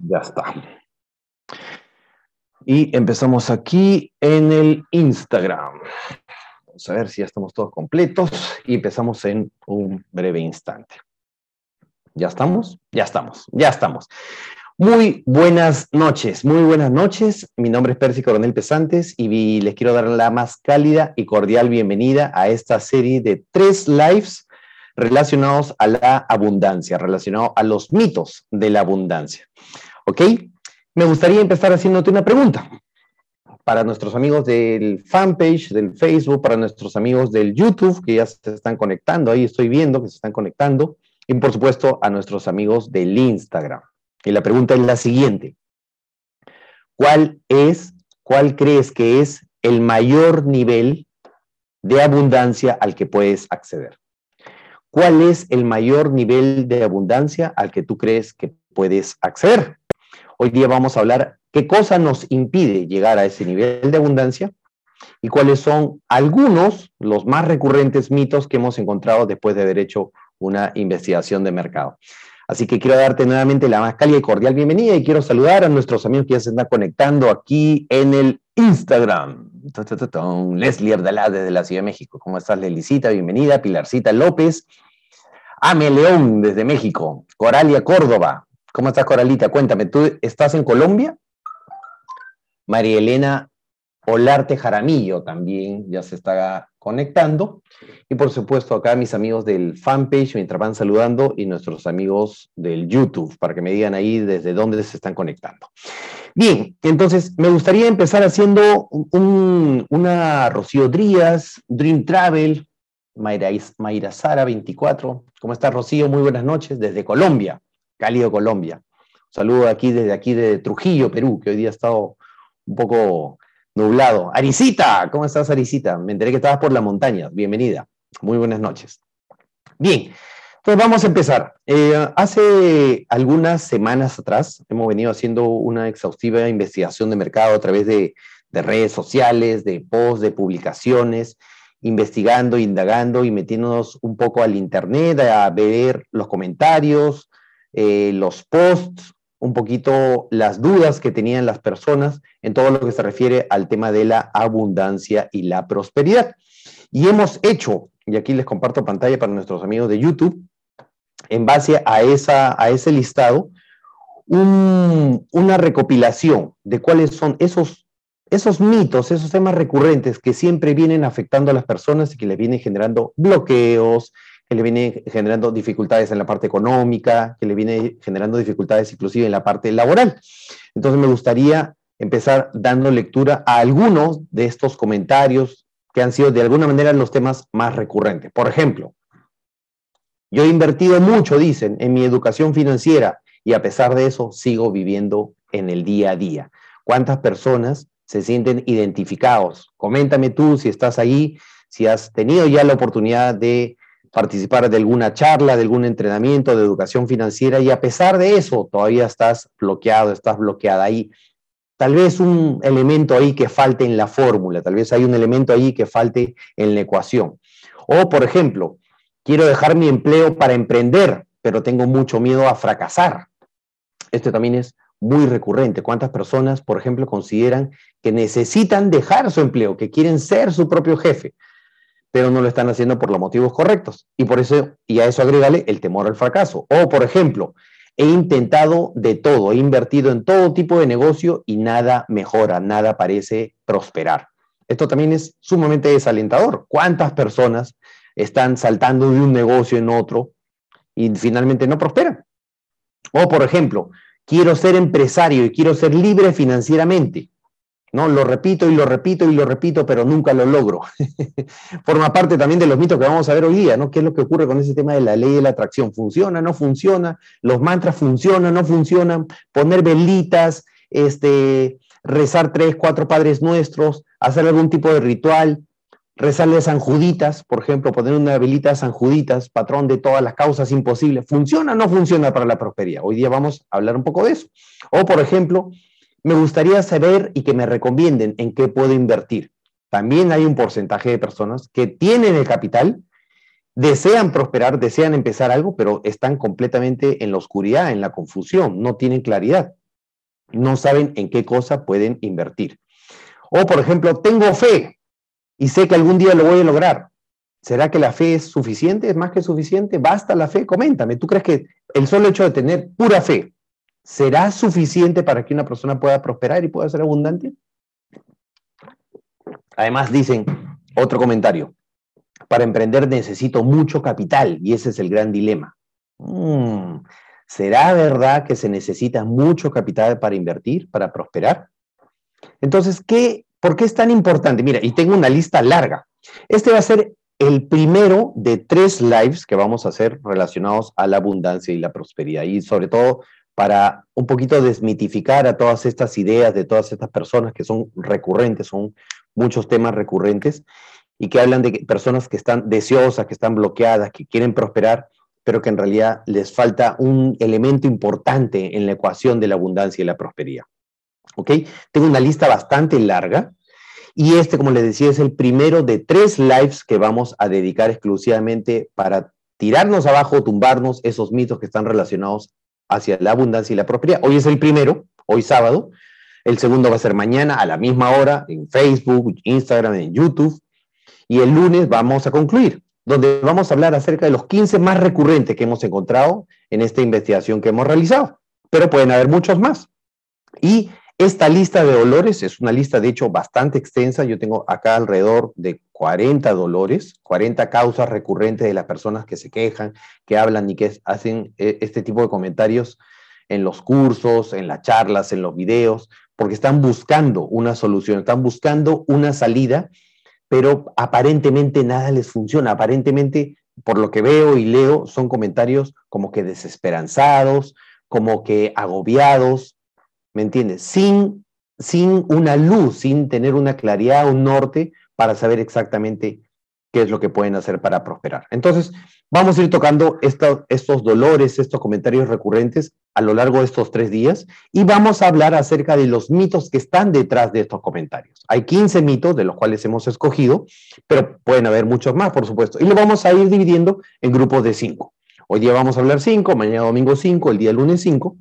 Ya está. Y empezamos aquí en el Instagram. Vamos a ver si ya estamos todos completos y empezamos en un breve instante. ¿Ya estamos? Ya estamos, ya estamos. Muy buenas noches, muy buenas noches. Mi nombre es Percy Coronel Pesantes y les quiero dar la más cálida y cordial bienvenida a esta serie de tres lives relacionados a la abundancia, relacionados a los mitos de la abundancia. ¿Ok? Me gustaría empezar haciéndote una pregunta para nuestros amigos del fanpage, del Facebook, para nuestros amigos del YouTube, que ya se están conectando, ahí estoy viendo que se están conectando, y por supuesto a nuestros amigos del Instagram. Y la pregunta es la siguiente. ¿Cuál es, cuál crees que es el mayor nivel de abundancia al que puedes acceder? ¿Cuál es el mayor nivel de abundancia al que tú crees que puedes acceder? Hoy día vamos a hablar qué cosa nos impide llegar a ese nivel de abundancia y cuáles son algunos, los más recurrentes mitos que hemos encontrado después de haber hecho una investigación de mercado. Así que quiero darte nuevamente la más cálida y cordial bienvenida y quiero saludar a nuestros amigos que ya se están conectando aquí en el Instagram. Leslie Ardalá desde la Ciudad de México. ¿Cómo estás, Lelicita? Bienvenida. Pilarcita López. Ame León desde México. Coralia Córdoba. ¿Cómo estás, Coralita? Cuéntame, ¿tú estás en Colombia? María Elena Olarte Jaramillo también ya se está conectando. Y por supuesto, acá mis amigos del fanpage mientras van saludando y nuestros amigos del YouTube para que me digan ahí desde dónde se están conectando. Bien, entonces me gustaría empezar haciendo una Rocío Díaz, Dream Travel, Mayra, Mayra Sara 24. ¿Cómo estás, Rocío? Muy buenas noches desde Colombia, cálido Colombia. saludo aquí desde aquí de Trujillo, Perú, que hoy día ha estado un poco nublado. Arisita, ¿cómo estás, Arisita? Me enteré que estabas por la montaña. Bienvenida. Muy buenas noches. Bien, entonces vamos a empezar. Eh, hace algunas semanas atrás hemos venido haciendo una exhaustiva investigación de mercado a través de, redes sociales, de posts, de publicaciones, investigando, indagando y metiéndonos un poco al internet a ver los comentarios, eh, los posts, un poquito las dudas que tenían las personas en todo lo que se refiere al tema de la abundancia y la prosperidad. Y hemos hecho, y aquí les comparto pantalla para nuestros amigos de YouTube, en base a, esa, a ese listado, una recopilación de cuáles son esos, esos mitos, esos temas recurrentes que siempre vienen afectando a las personas y que les vienen generando bloqueos, que le viene generando dificultades en la parte económica, que le viene generando dificultades inclusive en la parte laboral. Entonces me gustaría empezar dando lectura a algunos de estos comentarios que han sido de alguna manera los temas más recurrentes. Por ejemplo, yo he invertido mucho, dicen, en mi educación financiera y a pesar de eso sigo viviendo en el día a día. ¿Cuántas personas se sienten identificados? Coméntame tú si estás ahí, si has tenido ya la oportunidad de participar de alguna charla, de algún entrenamiento de educación financiera y a pesar de eso todavía estás bloqueado, estás bloqueada ahí. Tal vez un elemento ahí que falte en la fórmula, tal vez hay un elemento ahí que falte en la ecuación. O, por ejemplo, quiero dejar mi empleo para emprender, pero tengo mucho miedo a fracasar. Esto también es muy recurrente. ¿Cuántas personas, por ejemplo, consideran que necesitan dejar su empleo, que quieren ser su propio jefe? Pero no lo están haciendo por los motivos correctos. Y por eso, y a eso agrégale el temor al fracaso. O, por ejemplo, he intentado de todo, he invertido en todo tipo de negocio y nada mejora, nada parece prosperar. Esto también es sumamente desalentador. ¿Cuántas personas están saltando de un negocio en otro y finalmente no prosperan? O, por ejemplo, quiero ser empresario y quiero ser libre financieramente, ¿no? Lo repito y lo repito y lo repito, pero nunca lo logro. Forma parte también de los mitos que vamos a ver hoy día, ¿no? ¿Qué es lo que ocurre con ese tema de la ley de la atracción? ¿Funciona? ¿No funciona? ¿Los mantras funcionan? ¿No funcionan? Poner velitas, este, rezar tres, cuatro padres nuestros, hacer algún tipo de ritual, rezarle a San Juditas, por ejemplo, poner una velita a San patrón de todas las causas imposibles. ¿Funciona o no funciona para la prosperidad? Hoy día vamos a hablar un poco de eso. O, por ejemplo, me gustaría saber y que me recomienden en qué puedo invertir. También hay un porcentaje de personas que tienen el capital, desean prosperar, desean empezar algo, pero están completamente en la oscuridad, en la confusión, no tienen claridad. no saben en qué cosa pueden invertir. O, por ejemplo, tengo fe y sé que algún día lo voy a lograr. ¿Será que la fe es suficiente? ¿Es más que suficiente? ¿Basta la fe? Coméntame. ¿Tú crees que el solo hecho de tener pura fe será suficiente para que una persona pueda prosperar y pueda ser abundante? Además, dicen, otro comentario, para emprender necesito mucho capital y ese es el gran dilema. Mm, ¿Será verdad que se necesita mucho capital para invertir, para prosperar? Entonces, ¿qué, ¿por qué es tan importante? Mira, y tengo una lista larga. Este va a ser el primero de tres lives que vamos a hacer relacionados a la abundancia y la prosperidad. Y sobre todo para un poquito desmitificar a todas estas ideas de todas estas personas que son recurrentes, son muchos temas recurrentes y que hablan de personas que están deseosas, que están bloqueadas, que quieren prosperar, pero que en realidad les falta un elemento importante en la ecuación de la abundancia y la prosperidad. ¿Ok? Tengo una lista bastante larga y este, como les decía, es el primero de tres lives que vamos a dedicar exclusivamente para tirarnos abajo, tumbarnos esos mitos que están relacionados hacia la abundancia y la prosperidad. Hoy es el primero, hoy sábado. El segundo va a ser mañana a la misma hora en Facebook, Instagram, en YouTube. Y el lunes vamos a concluir, donde vamos a hablar acerca de los 15 más recurrentes que hemos encontrado en esta investigación que hemos realizado. Pero pueden haber muchos más. Y esta lista de dolores es una lista, de hecho, bastante extensa. Yo tengo acá alrededor de 40 dolores, 40 causas recurrentes de las personas que se quejan, que hablan y que hacen eh, este tipo de comentarios en los cursos, en las charlas, en los videos, porque están buscando una solución, están buscando una salida, pero aparentemente nada les funciona. Aparentemente, por lo que veo y leo, son comentarios como que desesperanzados, como que agobiados, ¿me entiendes? Sin, sin una luz, sin tener una claridad, un norte para saber exactamente qué es lo que pueden hacer para prosperar. Entonces, vamos a ir tocando estos dolores, estos comentarios recurrentes a lo largo de estos tres días y vamos a hablar acerca de los mitos que están detrás de estos comentarios. Hay 15 mitos de los cuales hemos escogido, pero pueden haber muchos más, por supuesto, y lo vamos a ir dividiendo en grupos de cinco. Hoy día vamos a hablar cinco, mañana domingo cinco, el día lunes cinco,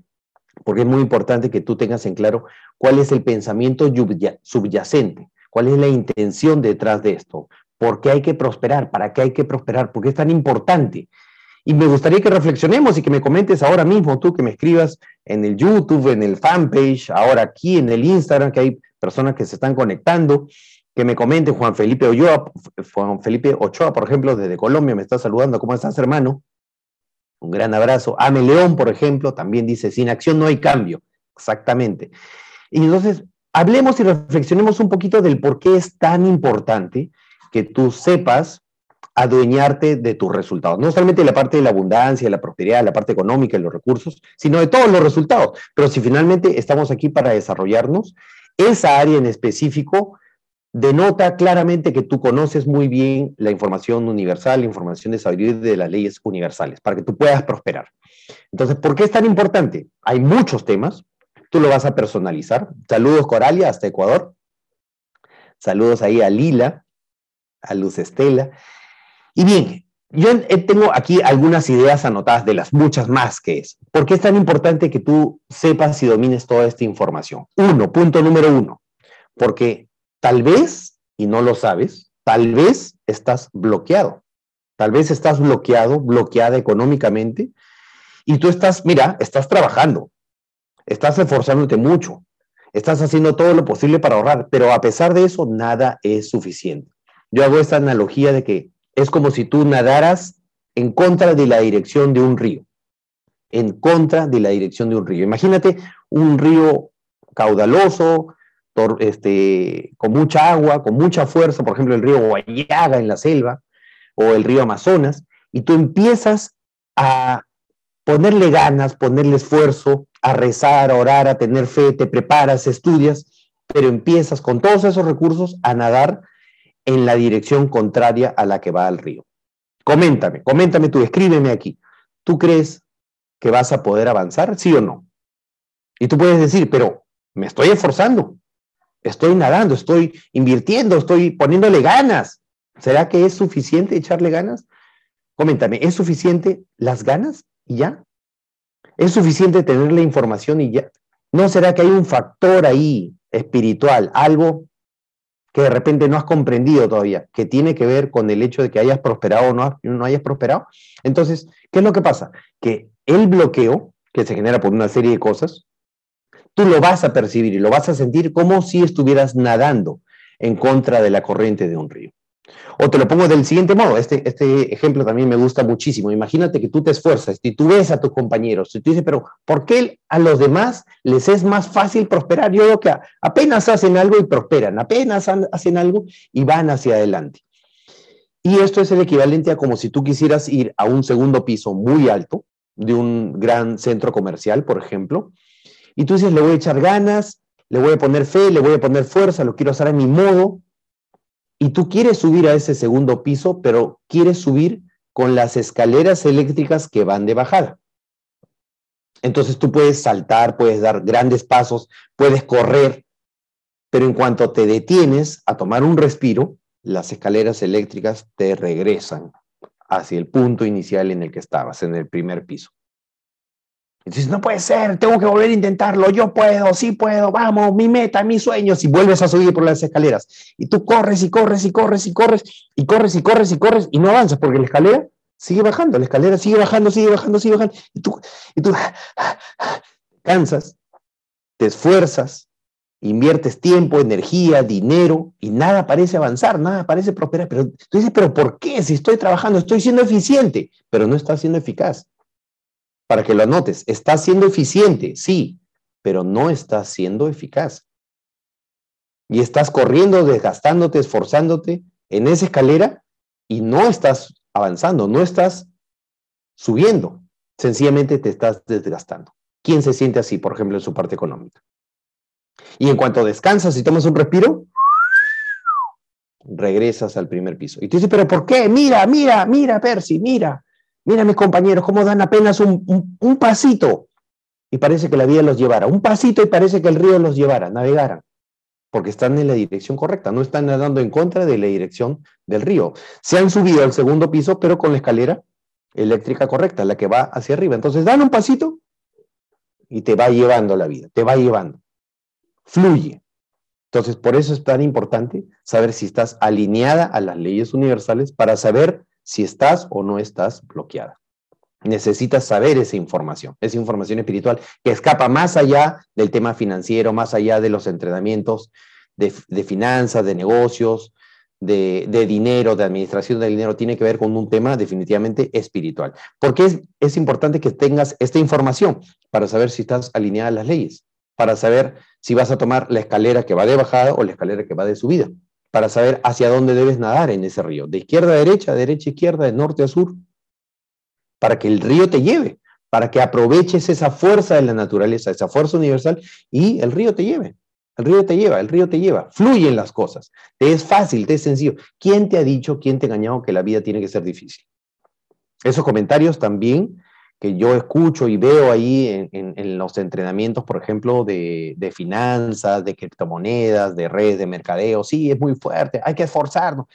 porque es muy importante que tú tengas en claro cuál es el pensamiento subyacente ¿Cuál es la intención detrás de esto? ¿Por qué hay que prosperar? ¿Para qué hay que prosperar? ¿Por qué es tan importante? Y me gustaría que reflexionemos y que me comentes ahora mismo, tú que me escribas en el YouTube, en el fanpage, ahora aquí en el Instagram, que hay personas que se están conectando, que me comenten, Juan Felipe Ochoa, Juan Felipe Ochoa, por ejemplo, desde Colombia, me está saludando, ¿cómo estás, hermano? Un gran abrazo. Ame León, por ejemplo, también dice, sin acción no hay cambio. Exactamente. Y entonces, hablemos y reflexionemos un poquito del por qué es tan importante que tú sepas adueñarte de tus resultados. No solamente la parte de la abundancia, la prosperidad, de la parte económica, de los recursos, sino de todos los resultados. Pero si finalmente estamos aquí para desarrollarnos, esa área en específico denota claramente que tú conoces muy bien la información universal, la información de sabiduría de las leyes universales, para que tú puedas prosperar. Entonces, ¿por qué es tan importante? Hay muchos temas, tú lo vas a personalizar. Saludos Coralia hasta Ecuador. Saludos ahí a Lila, a Luz Estela. Y bien, yo tengo aquí algunas ideas anotadas de las muchas más que es. ¿Por qué es tan importante que tú sepas y domines toda esta información? Uno, punto número uno, porque tal vez, y no lo sabes, tal vez estás bloqueado. Tal vez estás bloqueado, bloqueada económicamente, y tú estás, mira, estás trabajando, estás esforzándote mucho, estás haciendo todo lo posible para ahorrar, pero a pesar de eso, nada es suficiente. Yo hago esta analogía de que es como si tú nadaras en contra de la dirección de un río, en contra de la dirección de un río. Imagínate un río caudaloso, este, con mucha agua, con mucha fuerza, por ejemplo, el río Guayaga en la selva o el río Amazonas, y tú empiezas a ponerle ganas, ponerle esfuerzo, a rezar, a orar, a tener fe, te preparas, estudias, pero empiezas con todos esos recursos a nadar en la dirección contraria a la que va al río. Coméntame, coméntame tú, escríbeme aquí. ¿Tú crees que vas a poder avanzar, sí o no? Y tú puedes decir, pero me estoy esforzando, estoy nadando, estoy invirtiendo, estoy poniéndole ganas. ¿Será que es suficiente echarle ganas? Coméntame, ¿es suficiente las ganas? Y ya. Es suficiente tener la información y ya. ¿No será que hay un factor ahí espiritual, algo que de repente no has comprendido todavía, que tiene que ver con el hecho de que hayas prosperado o no, no hayas prosperado? Entonces, ¿qué es lo que pasa? Que el bloqueo, que se genera por una serie de cosas, tú lo vas a percibir y lo vas a sentir como si estuvieras nadando en contra de la corriente de un río. O te lo pongo del siguiente modo, este, este ejemplo también me gusta muchísimo. Imagínate que tú te esfuerzas y tú ves a tus compañeros y tú dices, pero ¿por qué a los demás les es más fácil prosperar? Yo veo que apenas hacen algo y prosperan, apenas hacen algo y van hacia adelante. Y esto es el equivalente a como si tú quisieras ir a un segundo piso muy alto de un gran centro comercial, por ejemplo, y tú dices, le voy a echar ganas, le voy a poner fe, le voy a poner fuerza, lo quiero hacer a mi modo, y tú quieres subir a ese segundo piso, pero quieres subir con las escaleras eléctricas que van de bajada. Entonces tú puedes saltar, puedes dar grandes pasos, puedes correr, pero en cuanto te detienes a tomar un respiro, las escaleras eléctricas te regresan hacia el punto inicial en el que estabas, en el primer piso. Entonces, no puede ser, tengo que volver a intentarlo, yo puedo, sí puedo, vamos, mi meta, mis sueños, y vuelves a subir por las escaleras. Y tú corres y corres y corres y corres y corres y corres y corres y no avanzas porque la escalera sigue bajando, la escalera sigue bajando, sigue bajando, sigue bajando. Y tú, y tú cansas, te esfuerzas, inviertes tiempo, energía, dinero y nada parece avanzar, nada parece prosperar. Pero tú dices, pero ¿por qué? Si estoy trabajando, estoy siendo eficiente, pero no estás siendo eficaz para que lo anotes. Está siendo eficiente, sí, pero no está siendo eficaz. Y estás corriendo, desgastándote, esforzándote en esa escalera y no estás avanzando, no estás subiendo. Sencillamente te estás desgastando. ¿Quién se siente así, por ejemplo, en su parte económica? Y en cuanto descansas y tomas un respiro, regresas al primer piso. Y tú dices, pero ¿por qué? Mira, mira, mira, Percy, mira. Mira mis compañeros cómo dan apenas un, pasito y parece que la vida los llevara. Un pasito y parece que el río los llevara, navegaran. Porque están en la dirección correcta, no están nadando en contra de la dirección del río. Se han subido al segundo piso, pero con la escalera eléctrica correcta, la que va hacia arriba. Entonces dan un pasito y te va llevando la vida, te va llevando. Fluye. Entonces, por eso es tan importante saber si estás alineada a las leyes universales para saber si estás o no estás bloqueada. Necesitas saber esa información, esa información espiritual que escapa más allá del tema financiero, más allá de los entrenamientos de, finanzas, de negocios, de, dinero, de administración del dinero, tiene que ver con un tema definitivamente espiritual. ¿Por qué es, es importante que tengas esta información? Para saber si estás alineada a las leyes, para saber si vas a tomar la escalera que va de bajada o la escalera que va de subida para saber hacia dónde debes nadar en ese río, de izquierda a derecha, de derecha a izquierda, de norte a sur, para que el río te lleve, para que aproveches esa fuerza de la naturaleza, esa fuerza universal y el río te lleve. El río te lleva, el río te lleva, fluyen las cosas. Te es fácil, te es sencillo. ¿Quién te ha dicho, quién te ha engañado que la vida tiene que ser difícil? Esos comentarios también que yo escucho y veo ahí en, los entrenamientos, por ejemplo, de, de, finanzas, de criptomonedas, de redes de mercadeo, sí, es muy fuerte, hay que esforzarnos.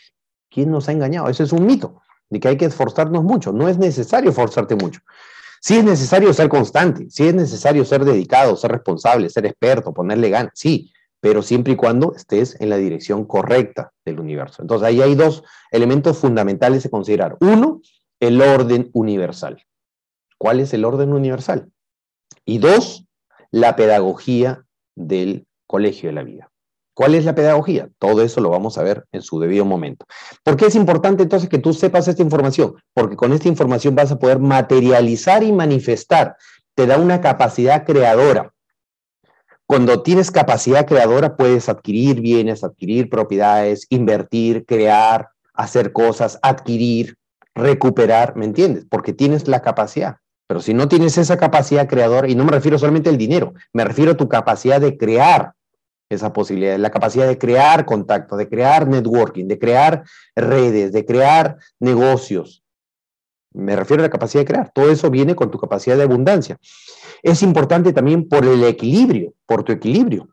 ¿Quién nos ha engañado? Eso es un mito, de que hay que esforzarnos mucho. No es necesario esforzarte mucho. Sí es necesario ser constante, sí es necesario ser dedicado, ser responsable, ser experto, ponerle ganas, sí, pero siempre y cuando estés en la dirección correcta del universo. Entonces ahí hay dos elementos fundamentales a considerar. Uno, el orden universal cuál es el orden universal. Y dos, la pedagogía del colegio de la vida. ¿Cuál es la pedagogía? Todo eso lo vamos a ver en su debido momento. ¿Por qué es importante entonces que tú sepas esta información? Porque con esta información vas a poder materializar y manifestar. Te da una capacidad creadora. Cuando tienes capacidad creadora puedes adquirir bienes, adquirir propiedades, invertir, crear, hacer cosas, adquirir, recuperar, ¿me entiendes? Porque tienes la capacidad. Pero si no tienes esa capacidad creadora, y no me refiero solamente al dinero, me refiero a tu capacidad de crear esa posibilidad, la capacidad de crear contacto, de crear networking, de crear redes, de crear negocios. Me refiero a la capacidad de crear. Todo eso viene con tu capacidad de abundancia. Es importante también por el equilibrio, por tu equilibrio.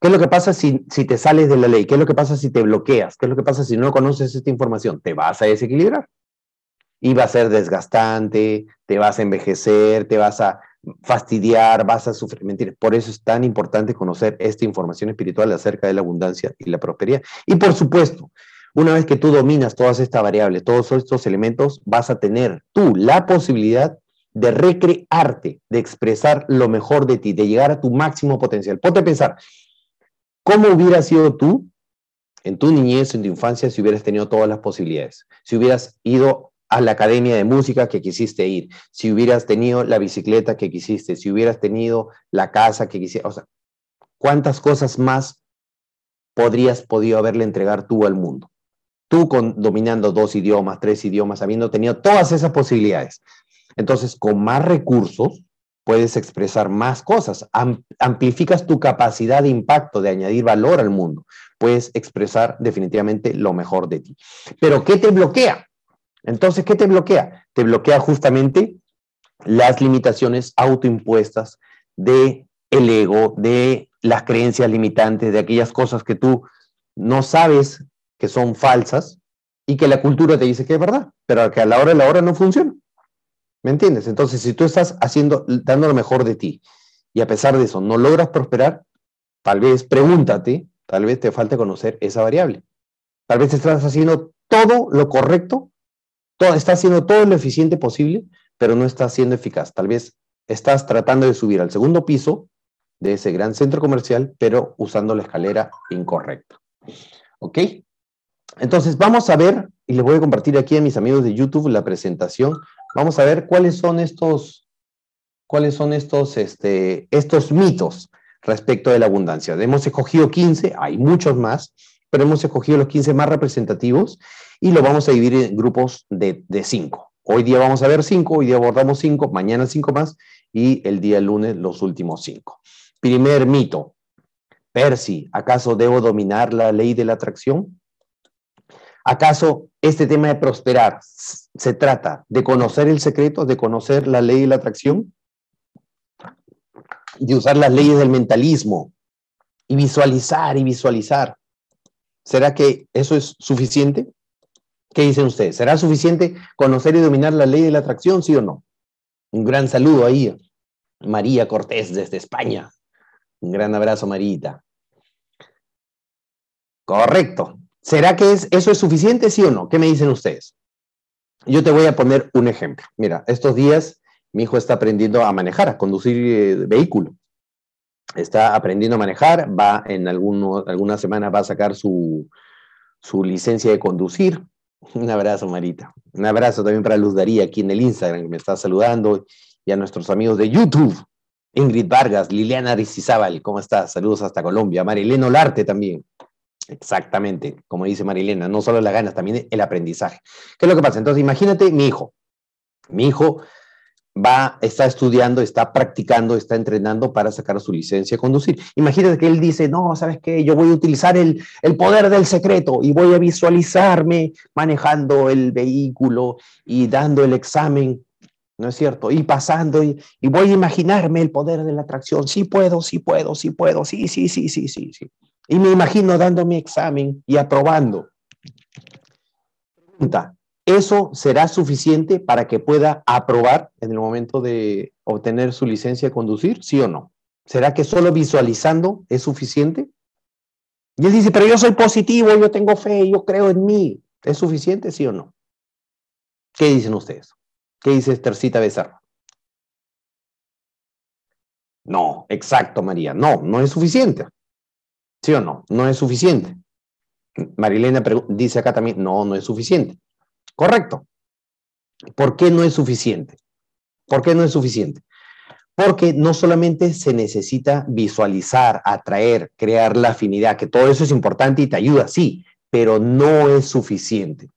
¿Qué es lo que pasa si, si te sales de la ley? ¿Qué es lo que pasa si te bloqueas? ¿Qué es lo que pasa si no conoces esta información? Te vas a desequilibrar y va a ser desgastante, te vas a envejecer, te vas a, fastidiar, vas a sufrir, mentir. Por eso es tan importante conocer esta información espiritual acerca de la abundancia y la prosperidad. Y por supuesto, una vez que tú dominas todas estas variables, todos estos elementos, vas a tener tú la posibilidad de recrearte, de expresar lo mejor de ti, de llegar a tu máximo potencial. Ponte a pensar, ¿cómo hubieras sido tú en tu niñez, en tu infancia, si hubieras tenido todas las posibilidades? Si hubieras ido a la academia de música que quisiste ir, si hubieras tenido la bicicleta que quisiste, si hubieras tenido la casa que quisiste, o sea, ¿cuántas cosas más podrías podido haberle entregar tú al mundo? Tú dominando dos idiomas, tres idiomas, habiendo tenido todas esas posibilidades. Entonces, con más recursos, puedes expresar más cosas, amplificas tu capacidad de impacto, de añadir valor al mundo, puedes expresar definitivamente lo mejor de ti. Pero ¿qué te bloquea? Entonces, ¿qué te bloquea? Te bloquea justamente las limitaciones autoimpuestas de el ego, de las creencias limitantes, de aquellas cosas que tú no sabes que son falsas y que la cultura te dice que es verdad, pero que a la hora de la hora no funciona. ¿Me entiendes? Entonces, si tú estás haciendo, dando lo mejor de ti y a pesar de eso no logras prosperar, tal vez pregúntate, tal vez te falte conocer esa variable. Tal vez estás haciendo todo lo correcto, estás haciendo todo lo eficiente posible, pero no estás siendo eficaz. Tal vez estás tratando de subir al segundo piso de ese gran centro comercial, pero usando la escalera incorrecta. ¿Ok? Entonces, vamos a ver, y les voy a compartir aquí a mis amigos de YouTube la presentación Vamos a ver cuáles son estos, cuáles son estos, este, estos mitos respecto de la abundancia. Hemos escogido 15, hay muchos más, pero hemos escogido los 15 más representativos y lo vamos a dividir en grupos de, de 5. Hoy día vamos a ver 5, hoy día abordamos 5, mañana 5 más y el día lunes los últimos 5. Primer mito. Percy, ¿acaso debo dominar la ley de la atracción? ¿Acaso este tema de prosperar se trata de conocer el secreto, de conocer la ley de la atracción? De usar las leyes del mentalismo y visualizar y visualizar. ¿Será que eso es suficiente? ¿Qué dicen ustedes? ¿Será suficiente conocer y dominar la ley de la atracción, sí o no? Un gran saludo ahí, María Cortés desde España. Un gran abrazo, Marita. Correcto. ¿Será que es, eso es suficiente, sí o no? ¿Qué me dicen ustedes? Yo te voy a poner un ejemplo. Mira, estos días mi hijo está aprendiendo a manejar, a conducir eh, vehículo. Está aprendiendo a manejar, va en alguno, alguna semana va a sacar su, su licencia de conducir. Un abrazo, Marita. Un abrazo también para Luz Daría aquí en el Instagram, que me está saludando, y a nuestros amigos de YouTube. Ingrid Vargas, Liliana Aristizábal, ¿cómo estás? Saludos hasta Colombia. Marilena Olarte también. Exactamente, como dice Marilena, no solo las ganas, también el aprendizaje. ¿Qué es lo que pasa? Entonces, imagínate mi hijo. Mi hijo va, está estudiando, está practicando, está entrenando para sacar su licencia de conducir. Imagínate que él dice, no, ¿sabes qué? Yo voy a utilizar el, poder del secreto y voy a visualizarme manejando el vehículo y dando el examen, ¿no es cierto? Y pasando y, y voy a imaginarme el poder de la atracción. Sí puedo, sí puedo, sí puedo, sí, sí, sí, sí, sí, sí. Y me imagino dando mi examen y aprobando. Pregunta, ¿eso será suficiente para que pueda aprobar en el momento de obtener su licencia de conducir? ¿Sí o no? ¿Será que solo visualizando es suficiente? Y él dice, pero yo soy positivo, yo tengo fe, yo creo en mí. ¿Es suficiente, sí o no? ¿Qué dicen ustedes? ¿Qué dice Estercita Becerra? No, exacto, María. No, no es suficiente. ¿Sí o no? No es suficiente. Marilena dice acá también, no, no es suficiente. Correcto. ¿Por qué no es suficiente? ¿Por qué no es suficiente? Porque no solamente se necesita visualizar, atraer, crear la afinidad, que todo eso es importante y te ayuda, sí, pero no es suficiente.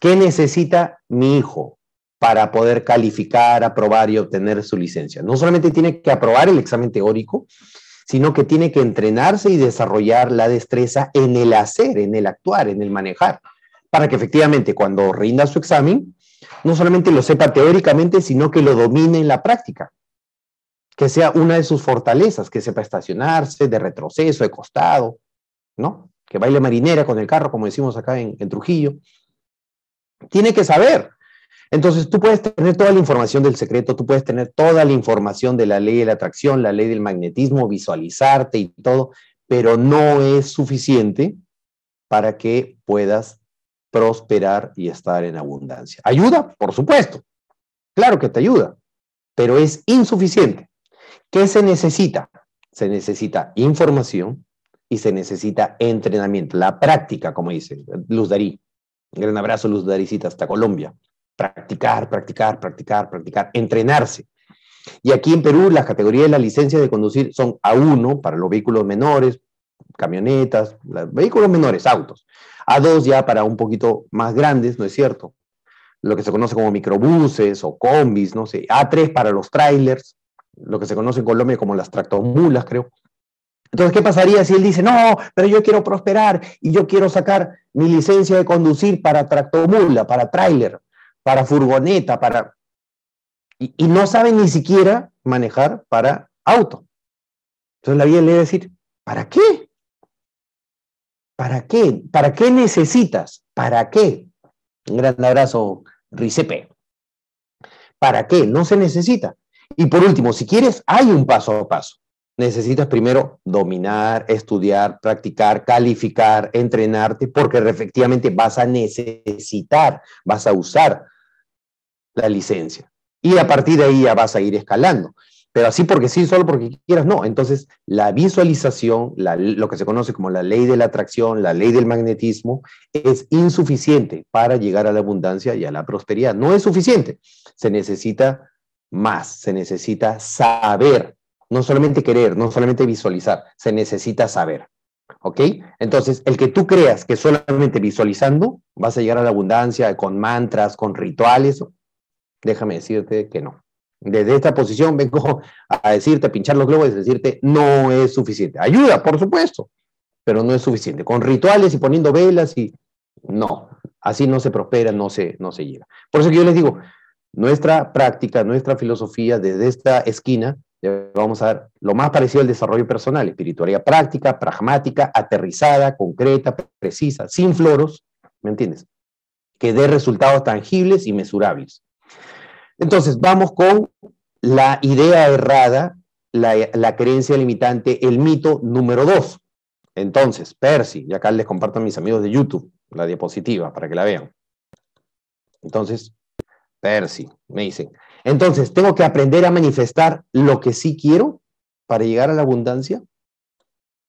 ¿Qué necesita mi hijo para poder calificar, aprobar y obtener su licencia? No solamente tiene que aprobar el examen teórico, sino que tiene que entrenarse y desarrollar la destreza en el hacer, en el actuar, en el manejar, para que efectivamente cuando rinda su examen, no solamente lo sepa teóricamente, sino que lo domine en la práctica, que sea una de sus fortalezas, que sepa estacionarse, de retroceso, de costado, ¿no? Que baile marinera con el carro, como decimos acá en, Trujillo. Tiene que saber, Entonces, tú puedes tener toda la información del secreto, tú puedes tener toda la información de la ley de la atracción, la ley del magnetismo, visualizarte y todo, pero no es suficiente para que puedas prosperar y estar en abundancia. ¿Ayuda? Por supuesto. Claro que te ayuda, pero es insuficiente. ¿Qué se necesita? Se necesita información y se necesita entrenamiento, la práctica, como dice Luz Darí. Un gran abrazo, Luz Daricita, hasta Colombia. Practicar, practicar, practicar, practicar, entrenarse. Y aquí en Perú, las categorías de la licencia de conducir son A1 para los vehículos menores, camionetas, vehículos menores, autos. A2 ya para un poquito más grandes, ¿no es cierto? Lo que se conoce como microbuses o combis, no sé. A3 para los trailers, lo que se conoce en Colombia como las tractomulas, creo. Entonces, ¿qué pasaría si él dice, no, pero yo quiero prosperar y yo quiero sacar mi licencia de conducir para tractomula, para trailer, para furgoneta, para... Y, y no sabe ni siquiera manejar para auto. Entonces la vida le va a decir, ¿para qué? ¿Para qué? ¿Para qué necesitas? ¿Para qué? Un gran abrazo, Ricepe. ¿Para qué? No se necesita. Y por último, si quieres, hay un paso a paso. Necesitas primero dominar, estudiar, practicar, calificar, entrenarte, porque efectivamente vas a necesitar, vas a usar la licencia. Y a partir de ahí ya vas a ir escalando. Pero así porque sí, solo porque quieras, no. Entonces, la visualización, lo que se conoce como la ley de la atracción, la ley del magnetismo, es insuficiente para llegar a la abundancia y a la prosperidad. No es suficiente. Se necesita más, se necesita saber, no solamente querer, no solamente visualizar, se necesita saber. ¿Ok? Entonces, el que tú creas que solamente visualizando vas a llegar a la abundancia con mantras, con rituales, déjame decirte que no desde esta posición vengo a decirte, a pinchar los globos y decirte, no es suficiente. Ayuda, por supuesto, pero no es suficiente. Con rituales y poniendo velas y no, así no se prospera, no se, no se llega. Por eso que yo les digo, nuestra práctica, nuestra filosofía desde esta esquina, vamos a ver lo más parecido al desarrollo personal, espiritualidad práctica, pragmática, aterrizada, concreta, precisa, sin floros, ¿me entiendes? Que dé resultados tangibles y mesurables. Entonces, vamos con la idea errada, la, creencia limitante, el mito número dos. Entonces, Percy, y acá les comparto a mis amigos de YouTube la diapositiva para que la vean. Entonces, Percy, me dicen, entonces, ¿tengo que aprender a manifestar lo que sí quiero para llegar a la abundancia?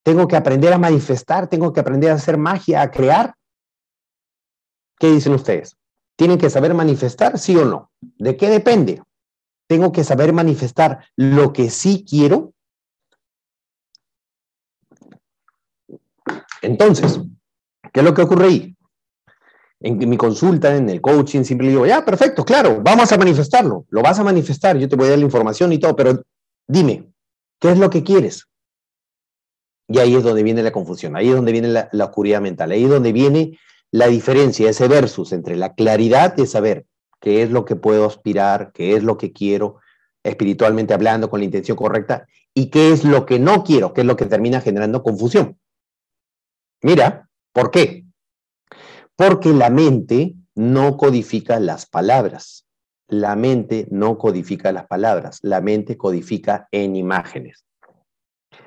¿Tengo que aprender a manifestar? ¿Tengo que aprender a hacer magia, a crear? ¿Qué dicen ustedes? ¿Tienen que saber manifestar, sí o no? ¿De qué depende? ¿Tengo que saber manifestar lo que sí quiero? Entonces, ¿qué es lo que ocurre ahí? En mi consulta, en el coaching, siempre digo, ya, perfecto, claro, vamos a manifestarlo, lo vas a manifestar, yo te voy a dar la información y todo, pero dime, ¿qué es lo que quieres? Y ahí es donde viene la confusión, ahí es donde viene la, la oscuridad mental, ahí es donde viene la diferencia, ese versus entre la claridad de saber qué es lo que puedo aspirar, qué es lo que quiero, espiritualmente hablando, con la intención correcta, y qué es lo que no quiero, qué es lo que termina generando confusión. Mira, ¿por qué? Porque la mente no codifica las palabras. La mente no codifica las palabras, la mente codifica en imágenes.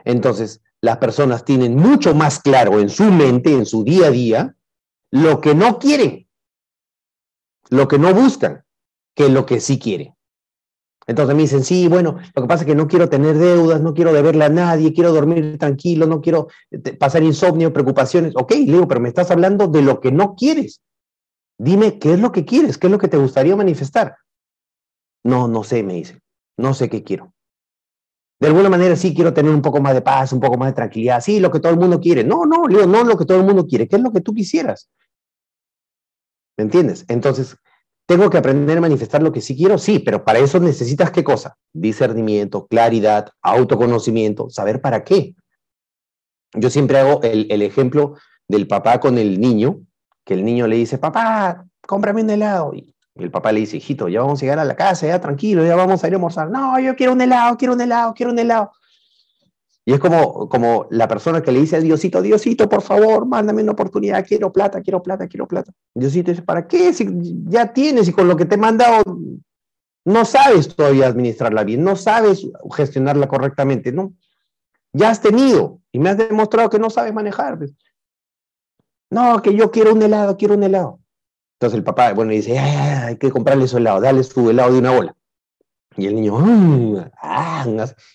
Entonces, las personas tienen mucho más claro en su mente, en su día a día, lo que no quieren, lo que no buscan, que lo que sí quieren. Entonces me dicen, sí, bueno, lo que pasa es que no quiero tener deudas, no quiero deberle a nadie, quiero dormir tranquilo, no quiero eh, pasar insomnio, preocupaciones. Ok, Leo, pero me estás hablando de lo que no quieres. Dime, ¿qué es lo que quieres? ¿Qué es lo que te gustaría manifestar? No, no sé, me dice. No sé qué quiero. De alguna manera sí quiero tener un poco más de paz, un poco más de tranquilidad. Sí, lo que todo el mundo quiere. No, no, Leo, no lo que todo el mundo quiere. ¿Qué es lo que tú quisieras? ¿Me entiendes? Entonces, ¿tengo que aprender a manifestar lo que sí quiero? Sí, pero para eso necesitas qué cosa? Discernimiento, claridad, autoconocimiento, saber para qué. Yo siempre hago el, el ejemplo del papá con el niño, que el niño le dice, papá, cómprame un helado. Y el papá le dice, hijito, ya vamos a llegar a la casa, ya tranquilo, ya vamos a ir a almorzar. No, yo quiero un helado, quiero un helado, quiero un helado. Y es como, como la persona que le dice a Diosito, Diosito, por favor, mándame una oportunidad, quiero plata, quiero plata, quiero plata. Diosito dice, ¿para qué? Si ya tienes y con lo que te he mandado no sabes todavía administrarla bien, no sabes gestionarla correctamente, ¿no? Ya has tenido y me has demostrado que no sabes manejar. Pues. No, que yo quiero un helado, quiero un helado. Entonces el papá, bueno, dice, hay que comprarle su helado, dale su helado de una bola. Y el niño, ah",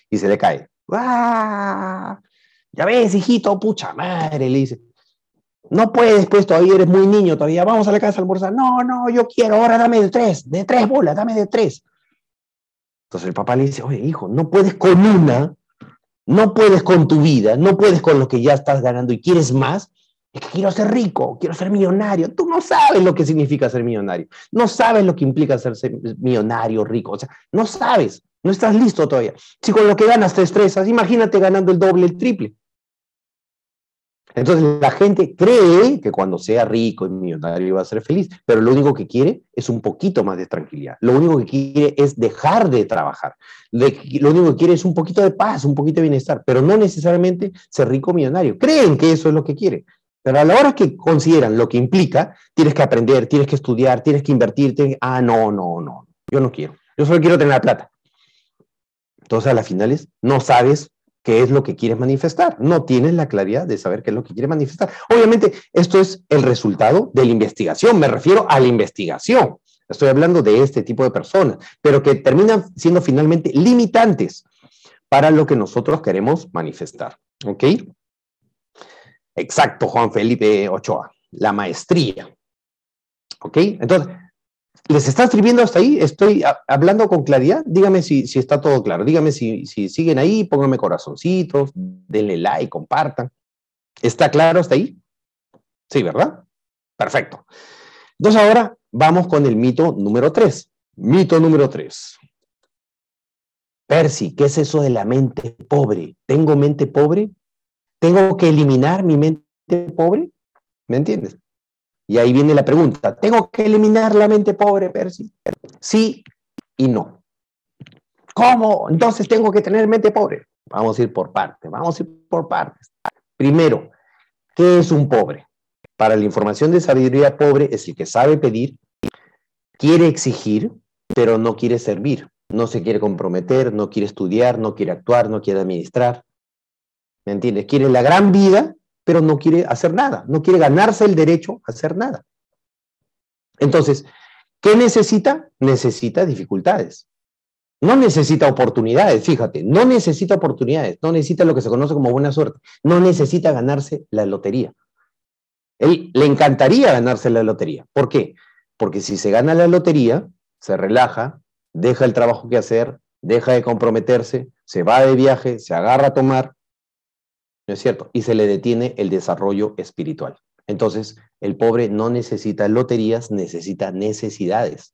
y se le cae. ¡Ah! Ya ves, hijito, pucha madre, le dice. No puedes, pues todavía eres muy niño, todavía vamos a la casa a almorzar. No, no, yo quiero, ahora dame de tres, de tres bolas, dame de tres. Entonces el papá le dice, oye, hijo, no puedes con una, no puedes con tu vida, no puedes con lo que ya estás ganando y quieres más. Es que quiero ser rico, quiero ser millonario. Tú no sabes lo que significa ser millonario. No sabes lo que implica ser millonario, rico. O sea, no sabes, no estás listo todavía. Si con lo que ganas te estresas, imagínate ganando el doble, el triple. Entonces la gente cree que cuando sea rico y millonario va a ser feliz, pero lo único que quiere es un poquito más de tranquilidad. Lo único que quiere es dejar de trabajar. Lo único que quiere es un poquito de paz, un poquito de bienestar, pero no necesariamente ser rico o millonario. Creen que eso es lo que quiere. Pero a la hora que consideran lo que implica, tienes que aprender, tienes que estudiar, tienes que invertir, ah, no, no, no, yo no quiero. Yo solo quiero tener la plata. Entonces, a las finales, no sabes qué es lo que quieres manifestar. No tienes la claridad de saber qué es lo que quieres manifestar. Obviamente, esto es el resultado de la investigación. Me refiero a la investigación. Estoy hablando de este tipo de personas, pero que terminan siendo finalmente limitantes para lo que nosotros queremos manifestar. ¿Ok? Exacto, Juan Felipe Ochoa. La maestría. ¿Ok? Entonces, ¿Les está escribiendo hasta ahí? ¿Estoy hablando con claridad? Dígame si, si está todo claro. Dígame si, si siguen ahí, pónganme corazoncitos, denle like, compartan. ¿Está claro hasta ahí? Sí, ¿verdad? Perfecto. Entonces ahora vamos con el mito número tres. Mito número tres. Percy, ¿qué es eso de la mente pobre? ¿Tengo mente pobre? ¿Tengo que eliminar mi mente pobre? ¿Me entiendes? Y ahí viene la pregunta, ¿tengo que eliminar la mente pobre, Percy? Sí y no. ¿Cómo? Entonces tengo que tener mente pobre. Vamos a ir por partes, vamos a ir por partes. Primero, ¿qué es un pobre? Para la información de sabiduría pobre es el que sabe pedir, quiere exigir, pero no quiere servir. No se quiere comprometer, no quiere estudiar, no quiere actuar, no quiere administrar. ¿Me entiendes? Quiere la gran vida, pero no quiere hacer nada, no quiere ganarse el derecho a hacer nada. Entonces, ¿qué necesita? Necesita dificultades. No necesita oportunidades, fíjate, no necesita oportunidades, no necesita lo que se conoce como buena suerte, no necesita ganarse la lotería. Él le encantaría ganarse la lotería. ¿Por qué? Porque si se gana la lotería, se relaja, deja el trabajo que hacer, deja de comprometerse, se va de viaje, se agarra a tomar ¿no es cierto? Y se le detiene el desarrollo espiritual. Entonces, el pobre no necesita loterías, necesita necesidades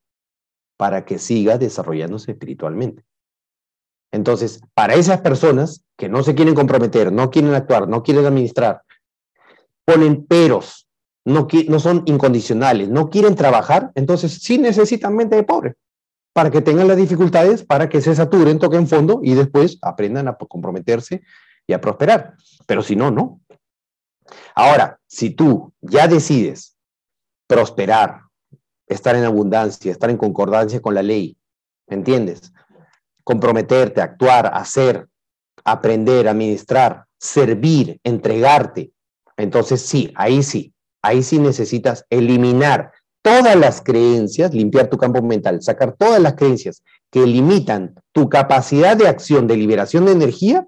para que siga desarrollándose espiritualmente. Entonces, para esas personas que no se quieren comprometer, no quieren actuar, no quieren administrar, ponen peros, no, no son incondicionales, no quieren trabajar, entonces sí necesitan mente de pobre para que tengan las dificultades, para que se saturen, toquen fondo y después aprendan a comprometerse y a prosperar. Pero si no, no. Ahora, si tú ya decides prosperar, estar en abundancia, estar en concordancia con la ley, ¿me entiendes? Comprometerte, actuar, hacer, aprender, administrar, servir, entregarte. Entonces sí, ahí sí, ahí sí necesitas eliminar todas las creencias, limpiar tu campo mental, sacar todas las creencias que limitan tu capacidad de acción, de liberación de energía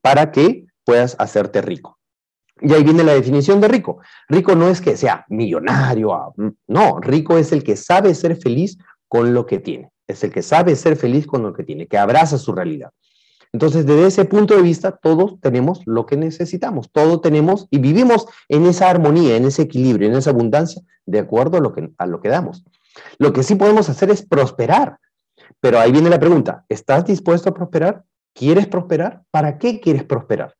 para que puedas hacerte rico. Y ahí viene la definición de rico. Rico no es que sea millonario, ah, no, rico es el que sabe ser feliz con lo que tiene, es el que sabe ser feliz con lo que tiene, que abraza su realidad. Entonces, desde ese punto de vista, todos tenemos lo que necesitamos, todos tenemos y vivimos en esa armonía, en ese equilibrio, en esa abundancia, de acuerdo a lo que, a lo que damos. Lo que sí podemos hacer es prosperar. Pero ahí viene la pregunta, ¿estás dispuesto a prosperar? ¿Quieres prosperar? ¿Para qué quieres prosperar?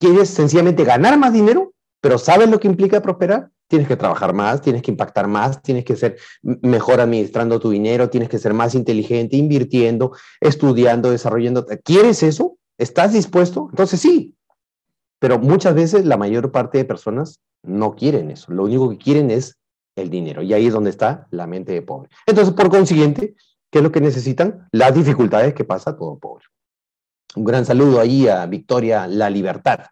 ¿Quieres sencillamente ganar más dinero? ¿Pero sabes lo que implica prosperar? Tienes que trabajar más, tienes que impactar más, tienes que ser mejor administrando tu dinero, tienes que ser más inteligente, invirtiendo, estudiando, desarrollando. ¿Quieres eso? ¿Estás dispuesto? Entonces sí. Pero muchas veces la mayor parte de personas no quieren eso. Lo único que quieren es el dinero. Y ahí es donde está la mente de pobre. Entonces, por consiguiente, ¿qué es lo que necesitan? Las dificultades que pasa todo pobre. Un gran saludo ahí a Victoria La Libertad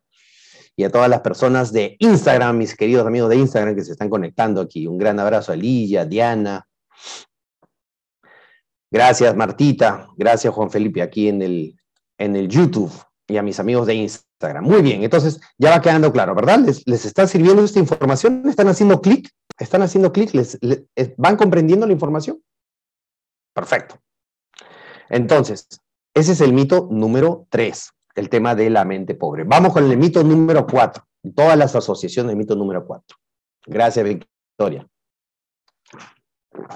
y a todas las personas de Instagram, mis queridos amigos de Instagram que se están conectando aquí. Un gran abrazo a Lilla, Diana. Gracias, Martita. Gracias, Juan Felipe, aquí en el, en el YouTube y a mis amigos de Instagram. Muy bien, entonces ya va quedando claro, ¿verdad? ¿Les, les está sirviendo esta información? ¿Están haciendo clic? ¿Están haciendo clic? ¿Les, eh, ¿Van comprendiendo la información? Perfecto. Entonces, ese es el mito número tres el tema de la mente pobre. Vamos con el mito número cuatro. Todas las asociaciones de mito número cuatro. Gracias, Victoria.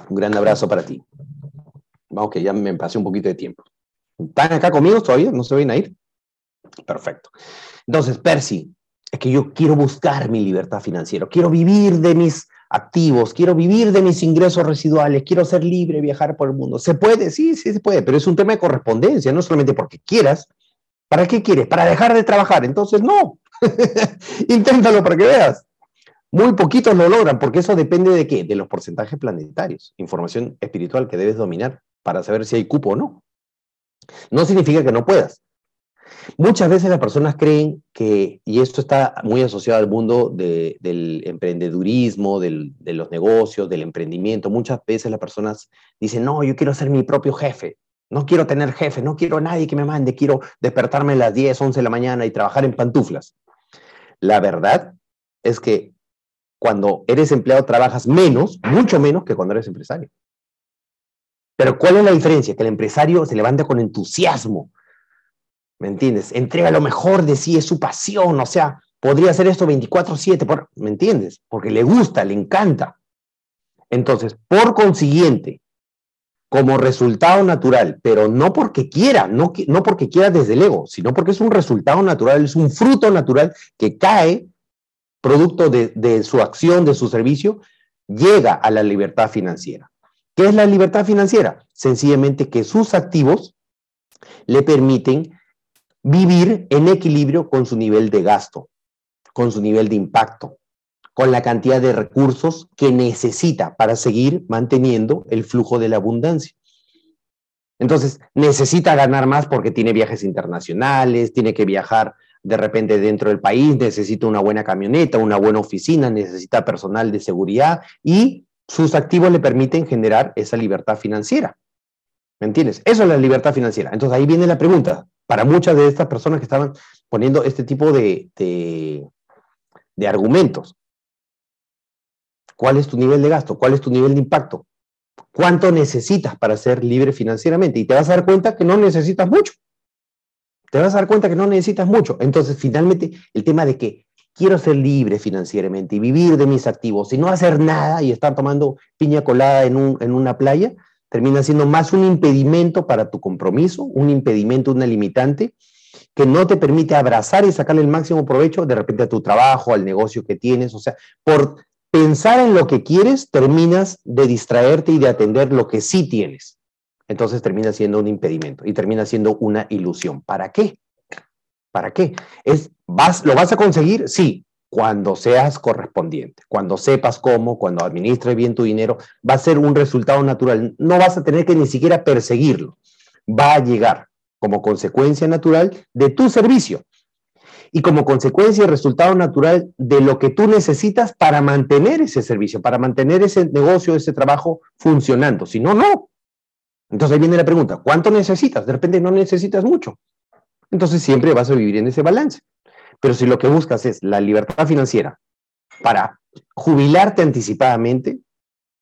Un gran abrazo para ti. Vamos, que ya me pasé un poquito de tiempo. ¿Están acá conmigo todavía? ¿No se ven a ir? Perfecto. Entonces, Percy, es que yo quiero buscar mi libertad financiera, quiero vivir de mis activos, quiero vivir de mis ingresos residuales, quiero ser libre, viajar por el mundo. ¿Se puede? Sí, sí se puede, pero es un tema de correspondencia, no solamente porque quieras, ¿Para qué quieres? ¿Para dejar de trabajar? Entonces, no. Inténtalo para que veas. Muy poquitos lo logran, porque eso depende de qué? De los porcentajes planetarios, información espiritual que debes dominar para saber si hay cupo o no. No significa que no puedas. Muchas veces las personas creen que, y esto está muy asociado al mundo del emprendedurismo, de los negocios, del emprendimiento, muchas veces las personas dicen, no, yo quiero ser mi propio jefe. No quiero tener jefe, no quiero nadie que me mande, quiero despertarme a las 10, 11 de la mañana y trabajar en pantuflas. La verdad es que cuando eres empleado trabajas menos, mucho menos que cuando eres empresario. Pero ¿cuál es la diferencia? Que el empresario se levanta con entusiasmo, ¿me entiendes? Entrega lo mejor de sí, es su pasión, o sea, podría hacer esto 24/7, ¿me entiendes? Porque le gusta, le encanta. Entonces, por consiguiente, como resultado natural, pero no porque quiera, no, no porque quiera desde el ego, sino porque es un resultado natural, es un fruto natural que cae producto de, de su acción, de su servicio, llega a la libertad financiera. ¿Qué es la libertad financiera? Sencillamente que sus activos le permiten vivir en equilibrio con su nivel de gasto, con su nivel de impacto, con la cantidad de recursos que necesita para seguir manteniendo el flujo de la abundancia. Entonces, necesita ganar más porque tiene viajes internacionales, tiene que viajar de repente dentro del país, necesita una buena camioneta, una buena oficina, necesita personal de seguridad y sus activos le permiten generar esa libertad financiera. ¿Me entiendes? Eso es la libertad financiera. Entonces ahí viene la pregunta. Para muchas de estas personas que estaban poniendo este tipo de, de, de argumentos, ¿Cuál es tu nivel de gasto? ¿Cuál es tu nivel de impacto? ¿Cuánto necesitas para ser libre financieramente? Y te vas a dar cuenta que no necesitas mucho. Te vas a dar cuenta que no necesitas mucho. Entonces, finalmente, el tema de que quiero ser libre financieramente y vivir de mis activos y no hacer nada y estar tomando piña colada en, un, en una playa, termina siendo más un impedimento para tu compromiso, un impedimento, una limitante que no te permite abrazar y sacarle el máximo provecho de repente a tu trabajo, al negocio que tienes. O sea, por pensar en lo que quieres, terminas de distraerte y de atender lo que sí tienes. Entonces termina siendo un impedimento y termina siendo una ilusión. ¿Para qué? ¿Para qué? Es, vas, ¿Lo vas a conseguir? Sí, cuando seas correspondiente, cuando sepas cómo, cuando administres bien tu dinero, va a ser un resultado natural. No vas a tener que ni siquiera perseguirlo. Va a llegar como consecuencia natural de tu servicio y como consecuencia y resultado natural de lo que tú necesitas para mantener ese servicio, para mantener ese negocio, ese trabajo funcionando. Si no, no. Entonces ahí viene la pregunta, ¿cuánto necesitas? De repente no necesitas mucho. Entonces siempre vas a vivir en ese balance. Pero si lo que buscas es la libertad financiera para jubilarte anticipadamente,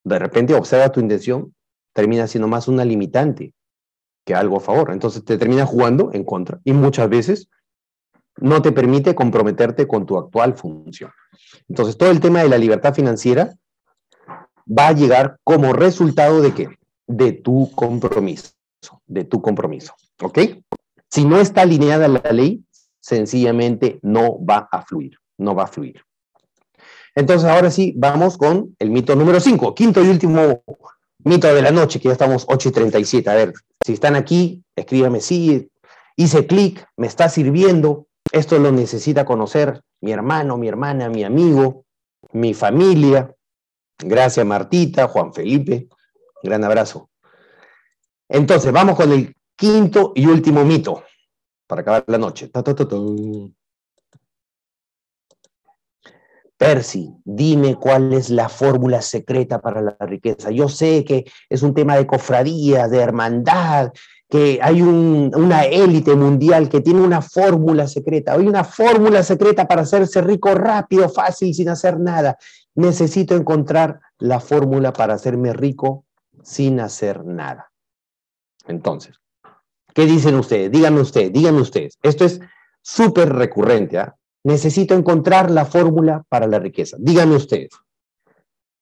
de repente observa tu intención, termina siendo más una limitante que algo a favor. Entonces te termina jugando en contra. Y muchas veces no te permite comprometerte con tu actual función. Entonces, todo el tema de la libertad financiera va a llegar como resultado de qué? De tu compromiso, de tu compromiso, ¿ok? Si no está alineada la ley, sencillamente no va a fluir, no va a fluir. Entonces, ahora sí, vamos con el mito número 5, quinto y último mito de la noche, que ya estamos 8 y 37. A ver, si están aquí, escríbame sí, hice clic, me está sirviendo, esto lo necesita conocer mi hermano, mi hermana, mi amigo, mi familia. Gracias Martita, Juan Felipe, gran abrazo. Entonces, vamos con el quinto y último mito para acabar la noche. Percy, dime cuál es la fórmula secreta para la riqueza. Yo sé que es un tema de cofradía, de hermandad, que hay una élite mundial que tiene una fórmula secreta. Hay una fórmula secreta para hacerse rico rápido, fácil, sin hacer nada. Necesito encontrar la fórmula para hacerme rico sin hacer nada. Entonces, ¿qué dicen ustedes? Díganme ustedes, díganme ustedes. Esto es súper recurrente. ¿ah? Necesito encontrar la fórmula para la riqueza. Díganme ustedes.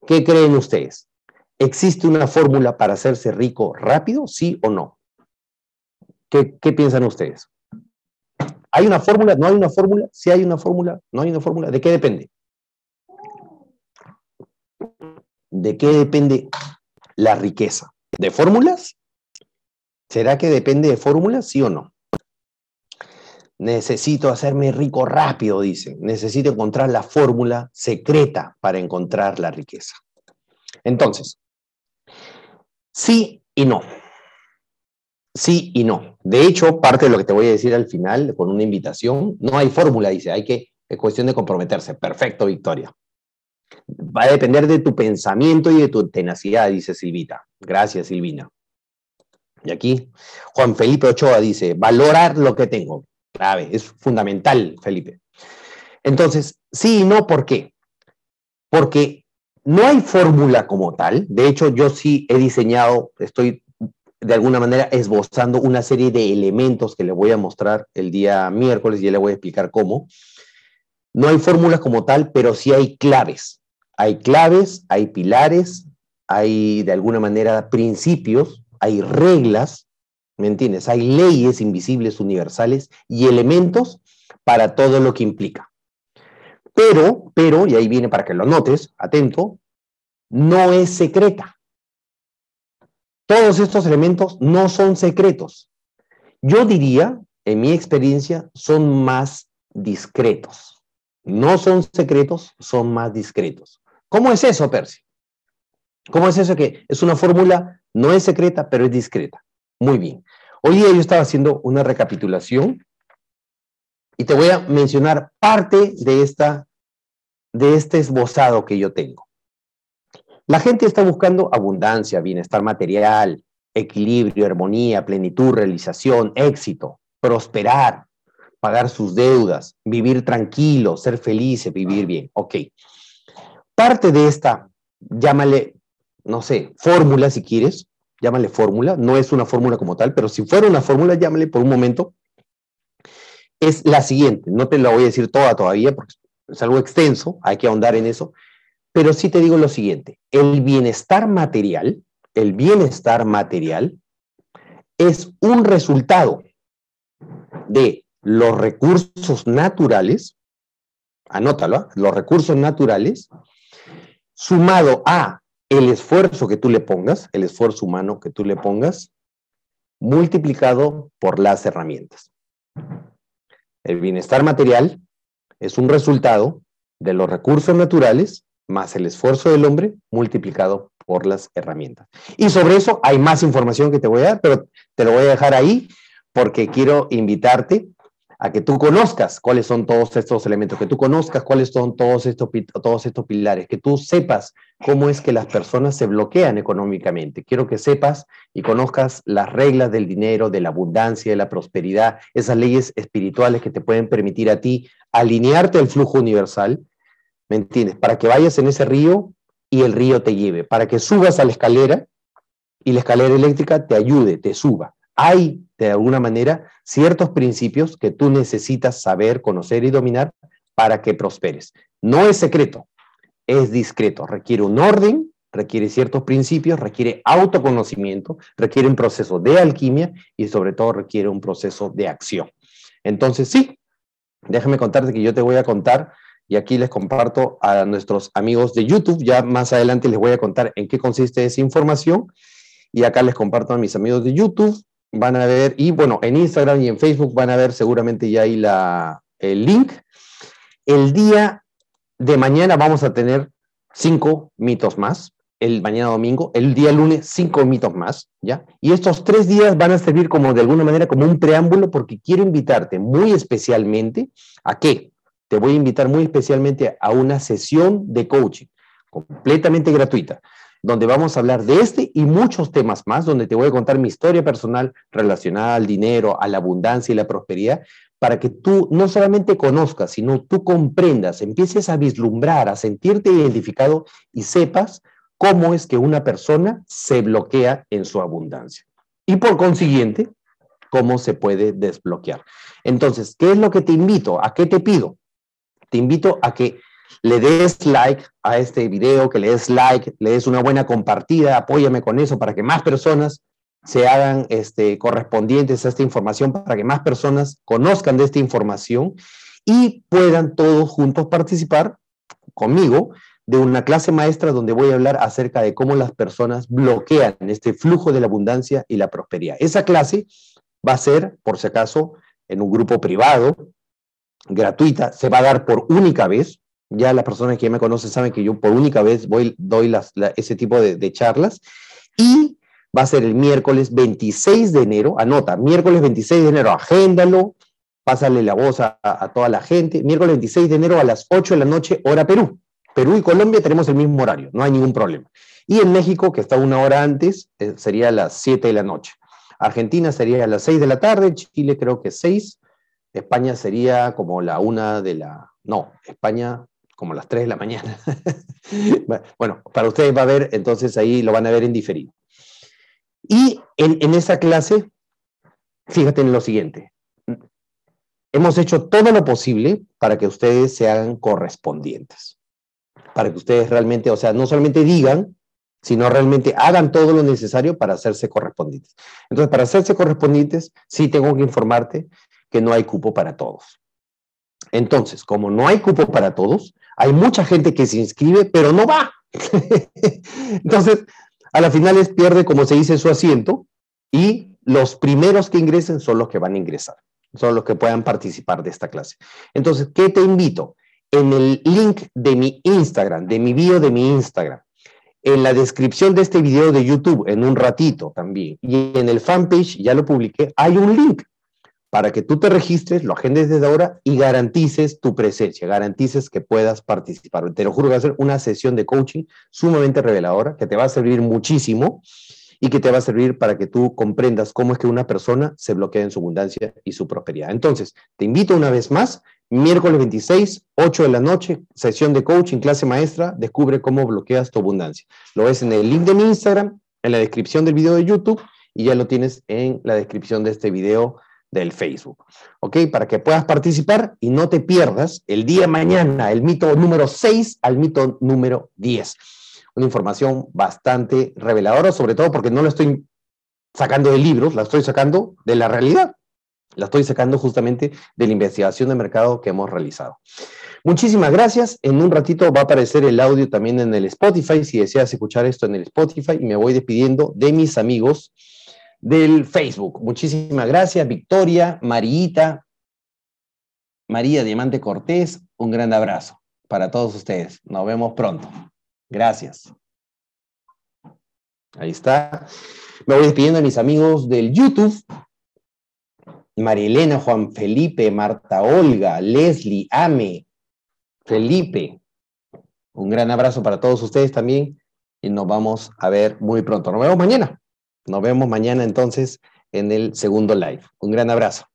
¿Qué creen ustedes? ¿Existe una fórmula para hacerse rico rápido? ¿Sí o no? ¿Qué, qué piensan ustedes? ¿Hay una fórmula? ¿No hay una fórmula? ¿Sí hay una fórmula? ¿No hay una fórmula? ¿De qué depende? ¿De qué depende la riqueza? ¿De fórmulas? ¿Será que depende de fórmulas, sí o no? Necesito hacerme rico rápido, dicen. Necesito encontrar la fórmula secreta para encontrar la riqueza. Entonces, sí y no. Sí y no. De hecho, parte de lo que te voy a decir al final, con una invitación, no hay fórmula, dice, hay que, es cuestión de comprometerse. Perfecto, Victoria. Va a depender de tu pensamiento y de tu tenacidad, dice Silvita. Gracias, Silvina. Y aquí Juan Felipe Ochoa dice, valorar lo que tengo. Clave, es fundamental, Felipe. Entonces, sí y no, ¿por qué? Porque no hay fórmula como tal. De hecho, yo sí he diseñado, estoy de alguna manera esbozando una serie de elementos que le voy a mostrar el día miércoles y ya le voy a explicar cómo. No hay fórmulas como tal, pero sí hay claves. Hay claves, hay pilares, hay de alguna manera principios hay reglas, ¿me entiendes? Hay leyes invisibles universales y elementos para todo lo que implica. Pero, pero, y ahí viene para que lo notes, atento, no es secreta. Todos estos elementos no son secretos. Yo diría, en mi experiencia, son más discretos. No son secretos, son más discretos. ¿Cómo es eso, Percy? ¿Cómo es eso que es una fórmula no es secreta, pero es discreta. Muy bien. Hoy día yo estaba haciendo una recapitulación y te voy a mencionar parte de, esta, de este esbozado que yo tengo. La gente está buscando abundancia, bienestar material, equilibrio, armonía, plenitud, realización, éxito, prosperar, pagar sus deudas, vivir tranquilo, ser feliz, vivir bien. Ok. Parte de esta, llámale no sé, fórmula si quieres, llámale fórmula, no es una fórmula como tal, pero si fuera una fórmula, llámale por un momento, es la siguiente, no te la voy a decir toda todavía porque es algo extenso, hay que ahondar en eso, pero sí te digo lo siguiente, el bienestar material, el bienestar material es un resultado de los recursos naturales, anótalo, ¿ah? los recursos naturales, sumado a el esfuerzo que tú le pongas, el esfuerzo humano que tú le pongas, multiplicado por las herramientas. El bienestar material es un resultado de los recursos naturales más el esfuerzo del hombre multiplicado por las herramientas. Y sobre eso hay más información que te voy a dar, pero te lo voy a dejar ahí porque quiero invitarte a que tú conozcas cuáles son todos estos elementos, que tú conozcas cuáles son todos estos, todos estos pilares, que tú sepas cómo es que las personas se bloquean económicamente. Quiero que sepas y conozcas las reglas del dinero, de la abundancia, de la prosperidad, esas leyes espirituales que te pueden permitir a ti alinearte al flujo universal, ¿me entiendes? Para que vayas en ese río y el río te lleve, para que subas a la escalera y la escalera eléctrica te ayude, te suba hay de alguna manera ciertos principios que tú necesitas saber, conocer y dominar para que prosperes. No es secreto, es discreto, requiere un orden, requiere ciertos principios, requiere autoconocimiento, requiere un proceso de alquimia y sobre todo requiere un proceso de acción. Entonces, sí, déjame contarte que yo te voy a contar y aquí les comparto a nuestros amigos de YouTube, ya más adelante les voy a contar en qué consiste esa información y acá les comparto a mis amigos de YouTube van a ver, y bueno, en Instagram y en Facebook van a ver seguramente ya ahí la, el link. El día de mañana vamos a tener cinco mitos más, el mañana domingo, el día lunes cinco mitos más, ¿ya? Y estos tres días van a servir como de alguna manera como un preámbulo porque quiero invitarte muy especialmente a qué? Te voy a invitar muy especialmente a una sesión de coaching completamente gratuita donde vamos a hablar de este y muchos temas más, donde te voy a contar mi historia personal relacionada al dinero, a la abundancia y la prosperidad, para que tú no solamente conozcas, sino tú comprendas, empieces a vislumbrar, a sentirte identificado y sepas cómo es que una persona se bloquea en su abundancia. Y por consiguiente, cómo se puede desbloquear. Entonces, ¿qué es lo que te invito? ¿A qué te pido? Te invito a que le des like a este video, que le des like, le des una buena compartida, apóyame con eso para que más personas se hagan este, correspondientes a esta información, para que más personas conozcan de esta información y puedan todos juntos participar conmigo de una clase maestra donde voy a hablar acerca de cómo las personas bloquean este flujo de la abundancia y la prosperidad. Esa clase va a ser, por si acaso, en un grupo privado, gratuita, se va a dar por única vez, ya las personas que me conocen saben que yo por única vez voy, doy las, ese tipo de, charlas. Y va a ser el miércoles 26 de enero. Anota, miércoles 26 de enero, agéndalo, pásale la voz a, toda la gente. Miércoles 26 de enero a las 8 de la noche, hora Perú. Perú y Colombia tenemos el mismo horario, no hay ningún problema. Y en México, que está una hora antes, eh, sería a las 7 de la noche. Argentina sería a las 6 de la tarde, Chile creo que 6, España sería como la 1 de la... No, España como las 3 de la mañana. bueno, para ustedes va a ver, entonces ahí lo van a ver en diferido. Y en, en esa clase, fíjate en lo siguiente. Hemos hecho todo lo posible para que ustedes se hagan correspondientes. Para que ustedes realmente, o sea, no solamente digan, sino realmente hagan todo lo necesario para hacerse correspondientes. Entonces, para hacerse correspondientes, sí tengo que informarte que no hay cupo para todos. Entonces, como no hay cupo para todos, hay mucha gente que se inscribe, pero no va. Entonces, a la final pierde, como se dice, su asiento y los primeros que ingresen son los que van a ingresar, son los que puedan participar de esta clase. Entonces, ¿qué te invito? En el link de mi Instagram, de mi bio de mi Instagram, en la descripción de este video de YouTube, en un ratito también, y en el fanpage, ya lo publiqué, hay un link para que tú te registres, lo agendes desde ahora y garantices tu presencia, garantices que puedas participar. Te lo juro que va a ser una sesión de coaching sumamente reveladora, que te va a servir muchísimo y que te va a servir para que tú comprendas cómo es que una persona se bloquea en su abundancia y su prosperidad. Entonces, te invito una vez más, miércoles 26, 8 de la noche, sesión de coaching, clase maestra, descubre cómo bloqueas tu abundancia. Lo ves en el link de mi Instagram, en la descripción del video de YouTube y ya lo tienes en la descripción de este video del Facebook. ¿Ok? Para que puedas participar y no te pierdas el día de mañana, el mito número 6 al mito número 10. Una información bastante reveladora, sobre todo porque no la estoy sacando de libros, la estoy sacando de la realidad. La estoy sacando justamente de la investigación de mercado que hemos realizado. Muchísimas gracias. En un ratito va a aparecer el audio también en el Spotify, si deseas escuchar esto en el Spotify, y me voy despidiendo de mis amigos del Facebook. Muchísimas gracias, Victoria, Marita, María Diamante Cortés, un gran abrazo para todos ustedes. Nos vemos pronto. Gracias. Ahí está. Me voy despidiendo de mis amigos del YouTube. Marilena, Juan Felipe, Marta Olga, Leslie, Ame, Felipe. Un gran abrazo para todos ustedes también y nos vamos a ver muy pronto. Nos vemos mañana. Nos vemos mañana entonces en el segundo live. Un gran abrazo.